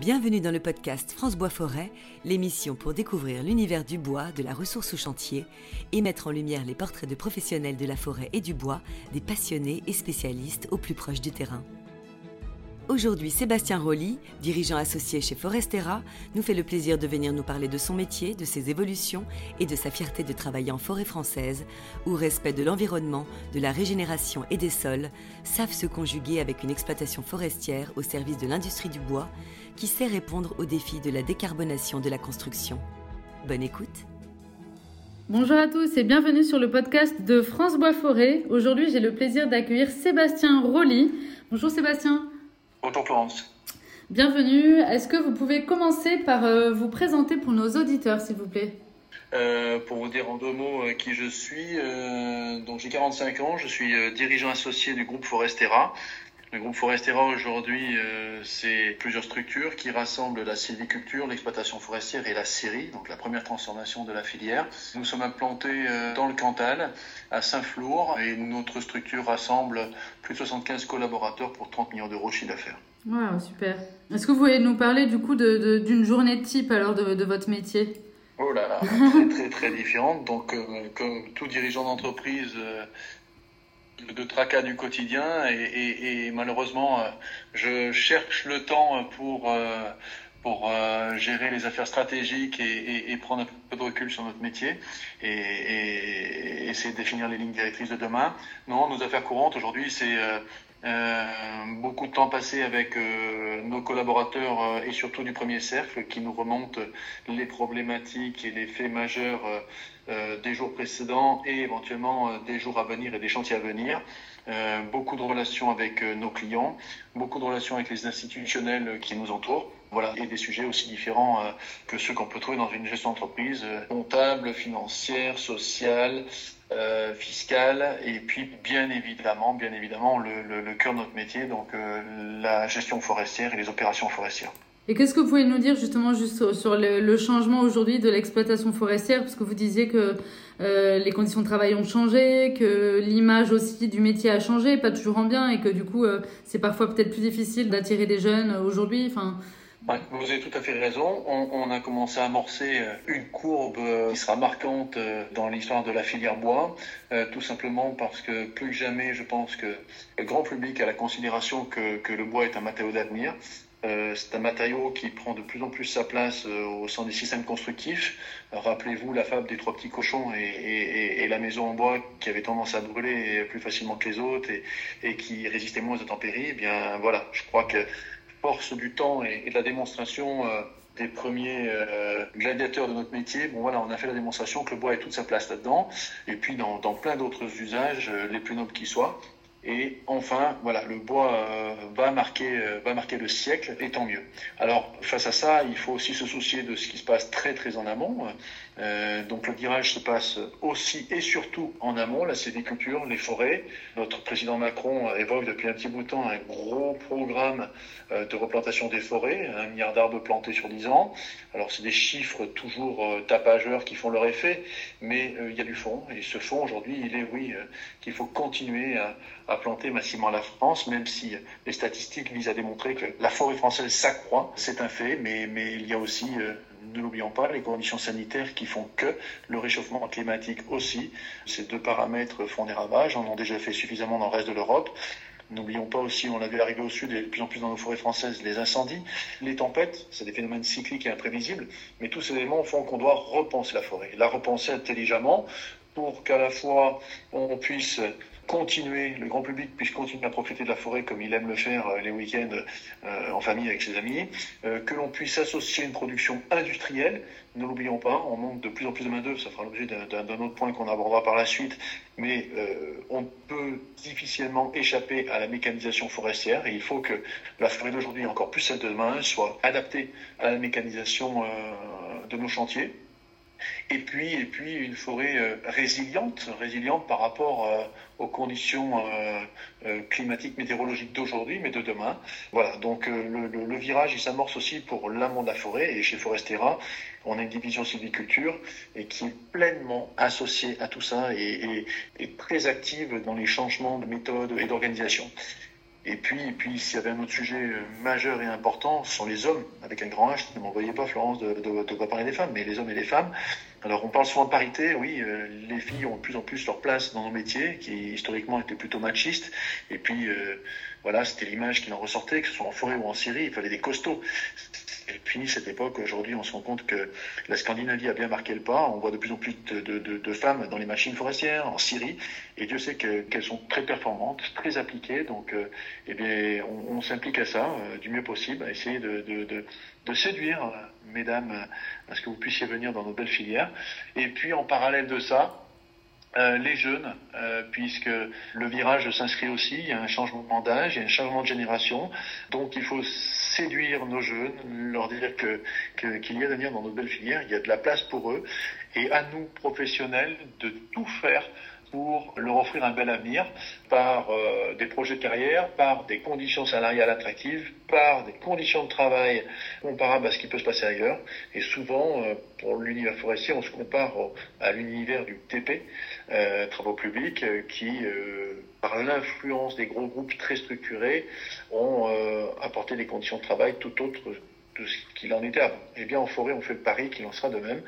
Bienvenue dans le podcast France Bois Forêt, l'émission pour découvrir l'univers du bois, de la ressource au chantier et mettre en lumière les portraits de professionnels de la forêt et du bois, des passionnés et spécialistes au plus proche du terrain. Aujourd'hui, Sébastien Rolly, dirigeant associé chez Forestera, nous fait le plaisir de venir nous parler de son métier, de ses évolutions et de sa fierté de travailler en forêt française, où respect de l'environnement, de la régénération et des sols savent se conjuguer avec une exploitation forestière au service de l'industrie du bois, qui sait répondre aux défis de la décarbonation de la construction. Bonne écoute Bonjour à tous et bienvenue sur le podcast de France Bois Forêt. Aujourd'hui, j'ai le plaisir d'accueillir Sébastien Rolly. Bonjour Sébastien. Bonjour Florence. Bienvenue. Est-ce que vous pouvez commencer par euh, vous présenter pour nos auditeurs, s'il vous plaît? Euh, pour vous dire en deux mots euh, qui je suis, donc j'ai 45 ans, je suis dirigeant associé du groupe Forestera. Le groupe Forestera aujourd'hui, c'est plusieurs structures qui rassemblent la sylviculture, l'exploitation forestière et la scierie, donc la première transformation de la filière. Nous sommes implantés dans le Cantal, à Saint-Flour, et notre structure rassemble plus de 75 collaborateurs pour 30 millions d'euros de chiffre d'affaires. Wow, super. Est-ce que vous pouvez nous parler du coup d'une journée type alors de, votre métier? Oh là là, très très très différente. Donc, euh, comme tout dirigeant d'entreprise, euh, de tracas du quotidien et, malheureusement, euh, je cherche le temps pour pour gérer les affaires stratégiques et, prendre un peu de recul sur notre métier et, essayer de définir les lignes directrices de demain. Non, nos affaires courantes aujourd'hui, c'est euh, beaucoup de temps passé avec euh, nos collaborateurs euh, et surtout du premier cercle qui nous remontent les problématiques et les faits majeurs des jours précédents et éventuellement des jours à venir et des chantiers à venir. beaucoup de relations avec nos clients, beaucoup de relations avec les institutionnels qui nous entourent. Voilà, et des sujets aussi différents que ceux qu'on peut trouver dans une gestion d'entreprise, comptable, financière, sociale, euh, fiscale et puis bien évidemment, le, cœur de notre métier, donc euh, la gestion forestière et les opérations forestières. Et qu'est-ce que vous pouvez nous dire justement juste sur, le, changement aujourd'hui de l'exploitation forestière? Parce que vous disiez que euh, les conditions de travail ont changé, que l'image aussi du métier a changé, pas toujours en bien, et que du coup c'est parfois peut-être plus difficile d'attirer des jeunes aujourd'hui. Enfin, vous avez tout à fait raison. On, a commencé à amorcer euh, une courbe euh, qui sera marquante euh, dans l'histoire de la filière bois, tout simplement parce que plus que jamais, je pense que le grand public a la considération que, le bois est un matériau d'avenir. C'est un matériau qui prend de plus en plus sa place au sein des systèmes constructifs. Rappelez-vous la fable des trois petits cochons et, la maison en bois qui avait tendance à brûler plus facilement que les autres et, qui résistait moins aux intempéries. Eh bien voilà, je crois que force du temps et, de la démonstration euh, des premiers euh, gladiateurs de notre métier, bon voilà, on a fait la démonstration que le bois ait toute sa place là-dedans, et puis dans, dans plein d'autres usages, euh, les plus nobles qui soient. Et enfin, voilà, le bois va marquer, va marquer le siècle, et tant mieux. Alors, face à ça, il faut aussi se soucier de ce qui se passe très très en amont. Euh, donc le virage se passe aussi et surtout en amont, la sylviculture, les forêts. Notre président Macron évoque depuis un petit bout de temps un gros programme euh, de replantation des forêts, un milliard d'arbres plantés sur 10 ans. Alors c'est des chiffres toujours euh, tapageurs qui font leur effet, mais il y a du fond. Et ce fond aujourd'hui, il est oui qu'il faut continuer à, à, planter massivement la France, même si les statistiques visent à démontrer que la forêt française s'accroît, c'est un fait, mais, il y a aussi ne l'oublions pas, les conditions sanitaires qui font que le réchauffement climatique aussi. Ces deux paramètres font des ravages, on en a déjà fait suffisamment dans le reste de l'Europe. N'oublions pas aussi, on l'a vu arriver au sud et de plus en plus dans nos forêts françaises, les incendies, les tempêtes, c'est des phénomènes cycliques et imprévisibles, mais tous ces éléments font qu'on doit repenser la forêt, la repenser intelligemment pour qu'à la fois on puisse continuer, le grand public puisse continuer à profiter de la forêt comme il aime le faire euh, les week-ends euh, en famille avec ses amis, euh, que l'on puisse associer une production industrielle. Ne l'oublions pas, on manque de plus en plus de main-d'œuvre, ça fera l'objet d'un autre point qu'on abordera par la suite, mais on peut difficilement échapper à la mécanisation forestière et il faut que la forêt d'aujourd'hui, encore plus celle de demain, soit adaptée à la mécanisation de nos chantiers et puis, et puis une forêt euh, résiliente, résiliente par rapport euh, aux conditions euh, climatiques, météorologiques d'aujourd'hui, mais de demain. Voilà, donc le, virage, il s'amorce aussi pour l'amont de la forêt, et chez Forestera, on a une division sylviculture et qui est pleinement associée à tout ça et très active dans les changements de méthode et d'organisation. Et puis, s'il y avait un autre sujet majeur et important, ce sont les hommes, avec un grand H. Ne m'envoyez pas, Florence, de ne pas parler des femmes, mais les hommes et les femmes. Alors on parle souvent de parité, oui, euh, les filles ont de plus en plus leur place dans nos métiers, qui historiquement étaient plutôt machistes, et puis euh, voilà, c'était l'image qui en ressortait, que ce soit en forêt ou en Syrie, il fallait des costauds. Fini cette époque, aujourd'hui on se rend compte que la Scandinavie a bien marqué le pas, on voit de plus en plus de, femmes dans les machines forestières, en Syrie, et Dieu sait qu'elles sont très performantes, très appliquées, donc euh, eh bien, on, s'implique à ça du mieux possible, à essayer de, séduire mesdames, à ce que vous puissiez venir dans nos belles filières. Et puis en parallèle de ça, euh, les jeunes, euh, puisque le virage s'inscrit aussi, il y a un changement d'âge, il y a un changement de génération, donc il faut séduire nos jeunes, leur dire que qu'il y a d'avenir dans nos belles filières, il y a de la place pour eux, et à nous professionnels de tout faire pour leur offrir un bel avenir par euh, des projets de carrière, par des conditions salariales attractives, par des conditions de travail comparables à ce qui peut se passer ailleurs. Et souvent, euh, pour l'univers forestier, on se compare à l'univers du TP, euh, travaux publics, qui, par l'influence des gros groupes très structurés, ont apporté des conditions de travail tout autres de ce qu'il en était avant. Eh bien, en forêt, on fait le pari qu'il en sera de même.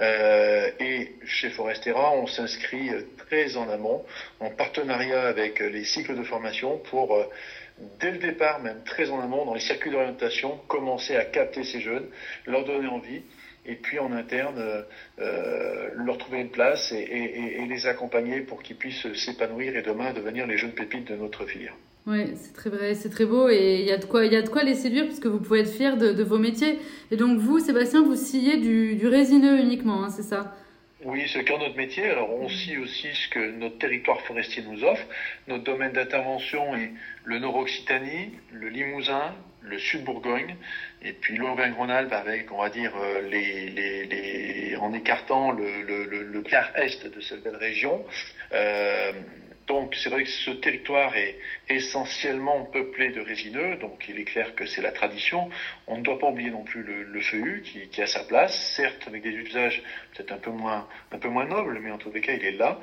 Euh, et chez Forestera, on s'inscrit très en amont, en partenariat avec les cycles de formation pour, euh, dès le départ, même très en amont, dans les circuits d'orientation, commencer à capter ces jeunes, leur donner envie, et puis en interne, euh, leur trouver une place et les accompagner pour qu'ils puissent s'épanouir et demain devenir les jeunes pépites de notre filière. Oui, c'est très vrai, c'est très beau et il y a de quoi, y a de quoi les séduire puisque vous pouvez être fiers de, vos métiers. Et donc vous, Sébastien, vous sciez du, résineux uniquement, hein, c'est ça? Oui, c'est le cœur de notre métier. Alors, on scie aussi ce que notre territoire forestier nous offre. Notre domaine d'intervention est le Nord-Occitanie, le Limousin, le Sud-Bourgogne, et puis l'Auvergne-Rhône-Alpes avec, on va dire, euh, les, les, en écartant le, le, le, quart est de cette belle région. Euh, donc c'est vrai que ce territoire est essentiellement peuplé de résineux, donc il est clair que c'est la tradition. On ne doit pas oublier non plus le, le feuillu qui, qui, a sa place, certes avec des usages peut-être un peu moins un peu moins nobles, mais en tous les cas il est là.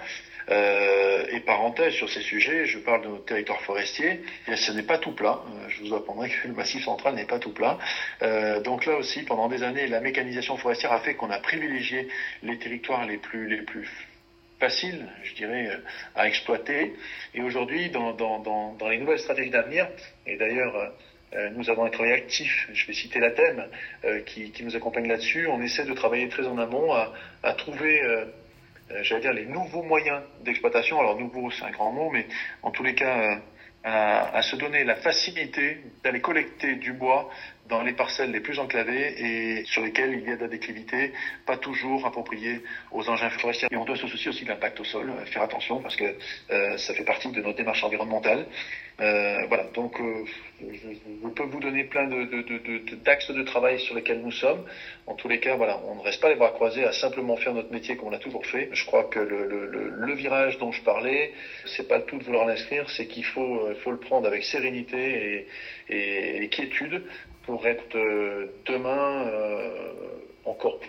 Euh, et parenthèse sur ces sujets, je parle de notre territoire forestier. Et ce n'est pas tout plat. Euh, je vous apprendrai que le massif central n'est pas tout plat. Euh, donc là aussi, pendant des années, la mécanisation forestière a fait qu'on a privilégié les territoires les plus les plus facile, je dirais, euh, à exploiter. Et aujourd'hui, dans, dans, dans, les nouvelles stratégies d'avenir, et d'ailleurs, euh, euh, nous avons un travail actif, je vais citer la thème, qui, qui, nous accompagne là-dessus. On essaie de travailler très en amont à, à trouver, j'allais dire, les nouveaux moyens d'exploitation. Alors, nouveau, c'est un grand mot, mais en tous les cas, à, se donner la facilité d'aller collecter du bois dans les parcelles les plus enclavées et sur lesquelles il y a de la déclivité, pas toujours appropriée aux engins forestiers. Et on doit se soucier aussi de l'impact au sol, euh, faire attention parce que euh, ça fait partie de notre démarche environnementale. Euh, voilà, donc euh, je, peux vous donner plein de, d'axes de, de, travail sur lesquels nous sommes. En tous les cas, voilà, on ne reste pas les bras croisés à simplement faire notre métier comme on l'a toujours fait. Je crois que le, le, le, virage dont je parlais, c'est pas le tout de vouloir l'inscrire, c'est qu'il faut, faut le prendre avec sérénité et, et, et quiétude pour être euh, demain euh, encore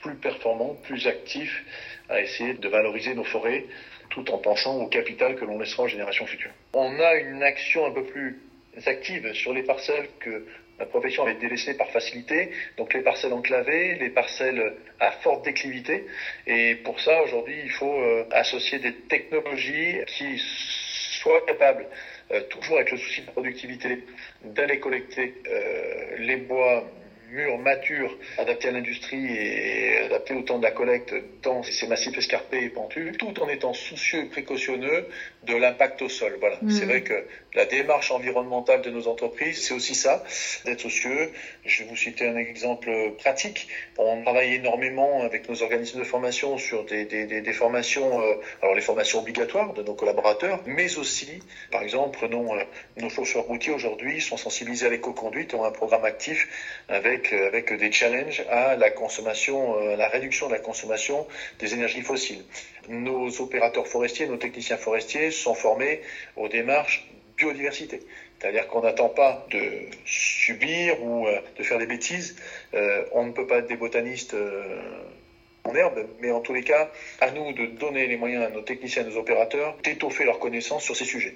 plus performant, plus actif à essayer de valoriser nos forêts tout en pensant au capital que l'on laissera aux générations futures. On a une action un peu plus active sur les parcelles que la profession avait délaissées par facilité, donc les parcelles enclavées, les parcelles à forte déclivité. Et pour ça, aujourd'hui, il faut euh, associer des technologies qui soient capables toujours avec le souci de productivité, d'aller collecter euh, les bois mûrs, matures, adaptés à l'industrie et adaptés au temps de la collecte dans ces massifs escarpés et pentus, tout en étant soucieux et précautionneux de l'impact au sol. Voilà. Mm. C'est vrai que la démarche environnementale de nos entreprises, c'est aussi ça, d'être soucieux. Je vais vous citer un exemple pratique. On travaille énormément avec nos organismes de formation sur des, des, des, des formations, euh, alors les formations obligatoires de nos collaborateurs, mais aussi, par exemple, prenons euh, nos chauffeurs routiers aujourd'hui sont sensibilisés à l'éco-conduite, ont un programme actif avec, euh, avec des challenges à la consommation, à la réduction de la consommation des énergies fossiles. Nos opérateurs forestiers, nos techniciens forestiers sont formés aux démarches biodiversité. C'est-à-dire qu'on n'attend pas de subir ou euh, de faire des bêtises. Euh, on ne peut pas être des botanistes euh, en herbe, mais en tous les cas, à nous de donner les moyens à nos techniciens, à nos opérateurs, d'étoffer leurs connaissances sur ces sujets.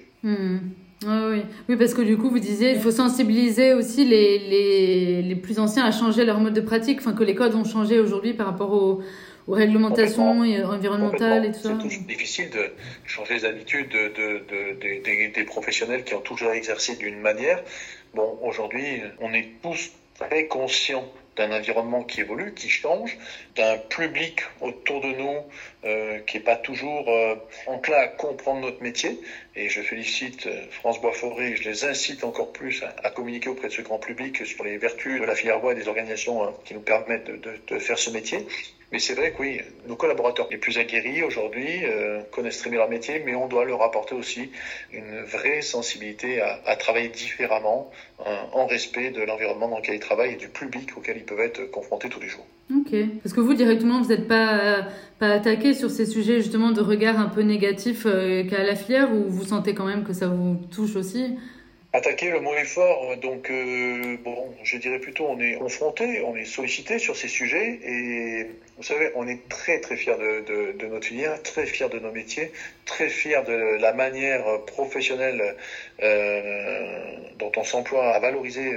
Hmm. oui. oui, parce que du coup, vous disiez, il faut sensibiliser aussi les, les, les plus anciens à changer leur mode de pratique, enfin que les codes ont changé aujourd'hui par rapport aux, aux réglementations environnementales et tout ça. C'est toujours difficile de changer les habitudes de, de, de, des, des professionnels qui ont toujours exercé d'une manière. Bon, aujourd'hui, on est tous très conscients d'un environnement qui évolue, qui change, d'un public autour de nous euh, qui n'est pas toujours euh, enclin à comprendre notre métier. Et je félicite euh, France Bois Forêt, je les incite encore plus à, communiquer auprès de ce grand public sur les vertus de la filière bois et des organisations hein, qui nous permettent de faire ce métier. Mais c'est vrai que oui, nos collaborateurs les plus aguerris aujourd'hui euh, connaissent très bien leur métier, mais on doit leur apporter aussi une vraie sensibilité à, travailler différemment, euh, en respect de l'environnement dans lequel ils travaillent et du public auquel ils peuvent être confrontés tous les jours. Ok. Parce que vous, directement, vous n'êtes pas, pas attaqué sur ces sujets justement de regard un peu négatif euh, qu'à la filière, ou vous sentez quand même que ça vous touche aussi? Attaquer, le mot est fort. Donc, euh, bon, je dirais plutôt, on est confronté, on est sollicité sur ces sujets. Et vous savez, on est très, très fiers de, de, notre filière, très fiers de nos métiers, très fiers de la manière professionnelle euh, dont on s'emploie à valoriser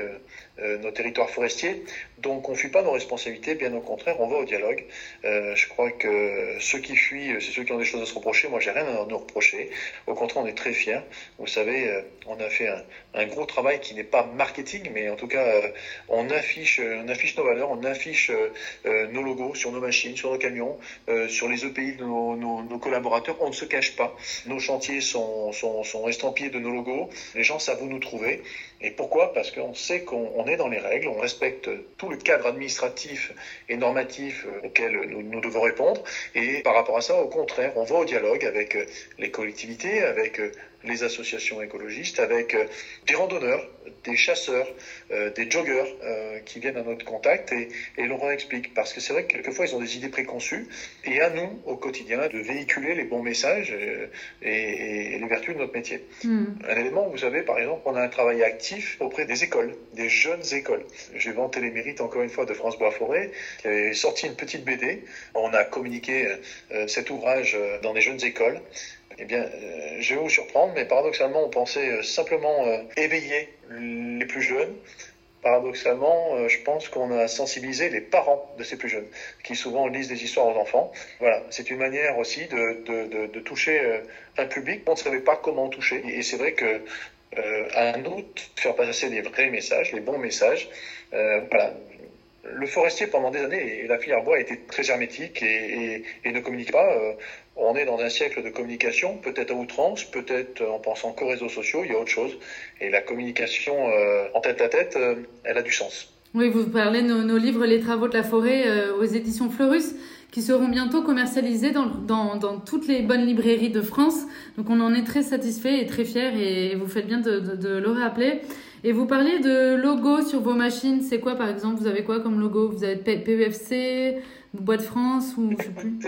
euh, nos territoires forestiers. Donc on ne fuit pas nos responsabilités, bien au contraire, on va au dialogue. Je crois que ceux qui fuient, c'est ceux qui ont des choses à se reprocher. Moi, j'ai rien à nous reprocher. Au contraire, on est très fiers. Vous savez, on a fait un, un gros travail qui n'est pas marketing, mais en tout cas, euh, on affiche, on affiche nos valeurs, on affiche nos logos sur nos machines, sur nos camions, sur les EPI de nos, collaborateurs. On ne se cache pas. Nos chantiers sont, sont, sont estampillés de nos logos. Les gens savent où nous trouver. Et pourquoi? Parce qu'on sait qu'on est dans les règles, on respecte tout le cadre administratif et normatif euh, auquel nous, devons répondre. Et par rapport à ça, au contraire, on va au dialogue avec euh, les collectivités, avec euh, les associations écologistes, avec des randonneurs, des chasseurs, euh, des joggeurs euh, qui viennent à notre contact et, et l'on explique. Parce que c'est vrai que quelquefois, ils ont des idées préconçues. Et à nous, au quotidien, de véhiculer les bons messages euh, et, et, les vertus de notre métier. Mm. Un élément, vous savez, par exemple, on a un travail actif auprès des écoles, des jeunes écoles. J'ai vanté les mérites, encore une fois, de France Bois-Forêt, qui avait sorti une petite BD. On a communiqué euh, cet ouvrage dans des jeunes écoles. Eh bien, euh, je vais vous surprendre, mais paradoxalement, on pensait euh, simplement euh, éveiller les plus jeunes. Paradoxalement, je pense qu'on a sensibilisé les parents de ces plus jeunes, qui souvent lisent des histoires aux enfants. Voilà, c'est une manière aussi de, de, de, toucher un public. On ne savait pas comment toucher. Et c'est vrai que à nous de faire passer des vrais messages, les bons messages. Voilà, le forestier pendant des années et la filière bois était très hermétique et, et ne communique pas. On est dans un siècle de communication, peut-être à outrance, peut-être en pensant qu'aux réseaux sociaux, il y a autre chose. Et la communication euh, en tête à tête, euh, elle a du sens. Oui, vous parlez de nos, nos livres Les travaux de la forêt euh, aux éditions Fleurus qui seront bientôt commercialisés dans, dans, dans, toutes les bonnes librairies de France. Donc on en est très satisfait et très fiers et vous faites bien de, de, de le rappeler. Et vous parlez de logo sur vos machines. C'est quoi par exemple? Vous avez quoi comme logo? Vous avez PEFC, Bois de France ou je sais plus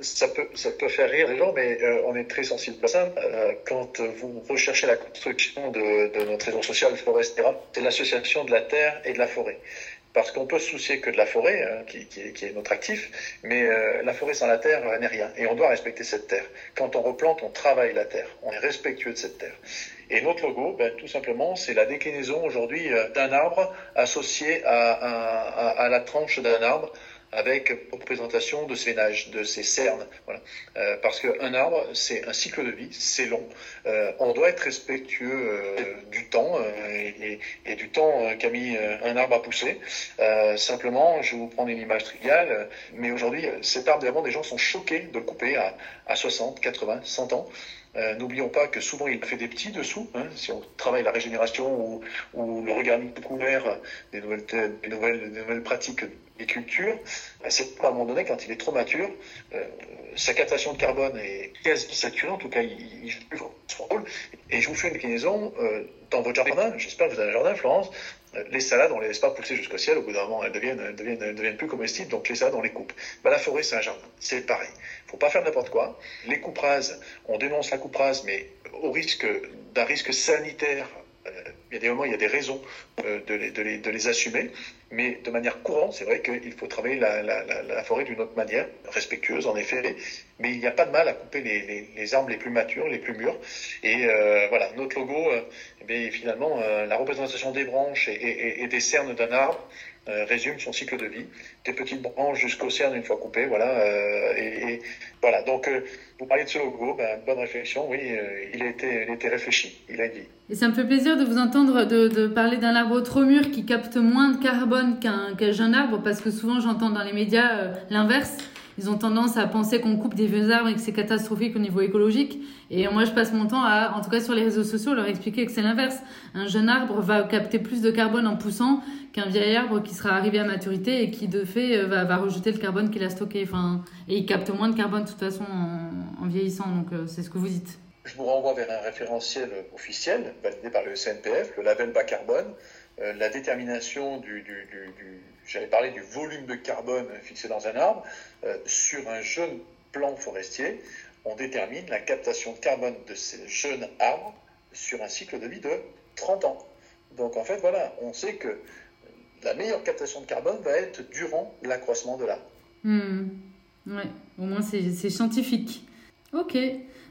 ça peut, ça peut faire rire les gens, mais euh, on est très sensible à ça. Euh, quand vous recherchez la construction de, de notre réseau social Forestera, c'est l'association de la terre et de la forêt. Parce qu'on peut se soucier que de la forêt, hein, qui, qui, qui, est notre actif, mais euh, la forêt sans la terre n'est rien. Et on doit respecter cette terre. Quand on replante, on travaille la terre. On est respectueux de cette terre. Et notre logo, ben, tout simplement, c'est la déclinaison aujourd'hui euh, d'un arbre associé à, à, à la tranche d'un arbre avec représentation de ces nages, de ces cernes. Voilà. Euh, parce qu'un arbre, c'est un cycle de vie, c'est long. Euh, on doit être respectueux euh, du temps euh, et, du temps qu'a mis un arbre à pousser. simplement, je vais vous prendre une image triviale, mais aujourd'hui, cet arbre, des gens sont choqués de le couper à, à 60, 80, 100 ans. N'oublions pas que souvent il fait des petits dessous. Hein, si on travaille la régénération ou, le regard couvert des nouvelles, des nouvelles, des nouvelles pratiques des cultures, c'est à un moment donné, quand il est trop mature, euh, sa captation de carbone est quasi saturée, en tout cas, il, il joue son rôle. Et je vous fais une déclinaison dans votre jardin, j'espère que vous avez un jardin, Florence, euh, les salades, on les laisse pas pousser jusqu'au ciel, au bout d'un moment, elles deviennent, elles deviennent, elles deviennent plus comestibles, donc les salades, on les coupe. Ben, la forêt, c'est un jardin, c'est pareil. faut pas faire n'importe quoi. Les coupe on dénonce la coupe mais au risque d'un risque sanitaire Il y a des moments, il y a des raisons euh, de, les, de, les, de, les, assumer, mais de manière courante, c'est vrai qu'il faut travailler la, la, la, la forêt d'une autre manière, respectueuse en effet, mais il n'y a pas de mal à couper les, les, les, arbres les plus matures, les plus mûrs. Et euh, voilà, notre logo, euh, eh finalement, euh, la représentation des branches et, et, et des cernes d'un arbre euh, résume son cycle de vie, des petites branches jusqu'aux cernes une fois coupées, voilà. Euh, et, voilà, donc vous parlez de ce logo, ben, bonne réflexion, oui, il, a été, il réfléchi, il a vie. Et ça me fait plaisir de vous entendre de, parler d'un arbre trop mûr qui capte moins de carbone qu'un qu jeune arbre, parce que souvent j'entends dans les médias euh, l'inverse. Ils ont tendance à penser qu'on coupe des vieux arbres et que c'est catastrophique au niveau écologique. Et moi, je passe mon temps à, en tout cas sur les réseaux sociaux, leur expliquer que c'est l'inverse. Un jeune arbre va capter plus de carbone en poussant qu'un vieil arbre qui sera arrivé à maturité et qui, de fait, va, va rejeter le carbone qu'il a stocké. Enfin, et il capte moins de carbone, de toute façon, en, vieillissant. Donc, euh, c'est ce que vous dites. Je vous renvoie vers un référentiel officiel validé par le CNPF, le label bas carbone, euh, la détermination du, du, du, du volume de carbone fixé dans un arbre. Euh, sur un jeune plant forestier, on détermine la captation de carbone de ces jeunes arbres sur un cycle de vie de 30 ans. Donc en fait, voilà, on sait que la meilleure captation de carbone va être durant l'accroissement de l'arbre. Mmh. Ouais, au moins c'est scientifique. Ok.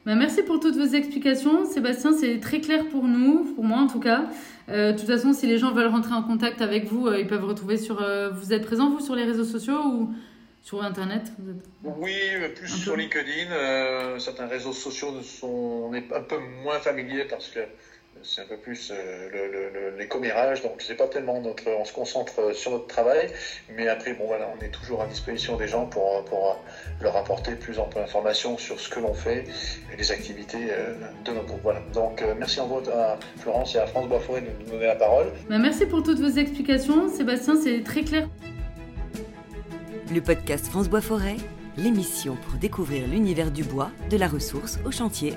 Ben, merci pour toutes vos explications. Sébastien, c'est très clair pour nous, pour moi en tout cas. Euh, de toute façon, si les gens veulent rentrer en contact avec vous, euh, ils peuvent retrouver sur. Euh, vous êtes présent, vous, sur les réseaux sociaux ou sur Internet vous êtes... Oui, plus un sur peu. LinkedIn. certains réseaux sociaux sont, on est un peu moins familier parce que c'est un peu plus euh, le, le, les commérages, donc c'est pas tellement notre, on se concentre sur notre travail, mais après bon voilà, on est toujours à disposition des gens pour, pour leur apporter plus en d'informations sur ce que l'on fait et les activités de notre groupe. Voilà. Donc euh, merci en à Florence et à France Boisforêt de nous donner la parole. Bah, merci pour toutes vos explications, Sébastien, c'est très clair. Le podcast France Bois Forêt, l'émission pour découvrir l'univers du bois, de la ressource au chantier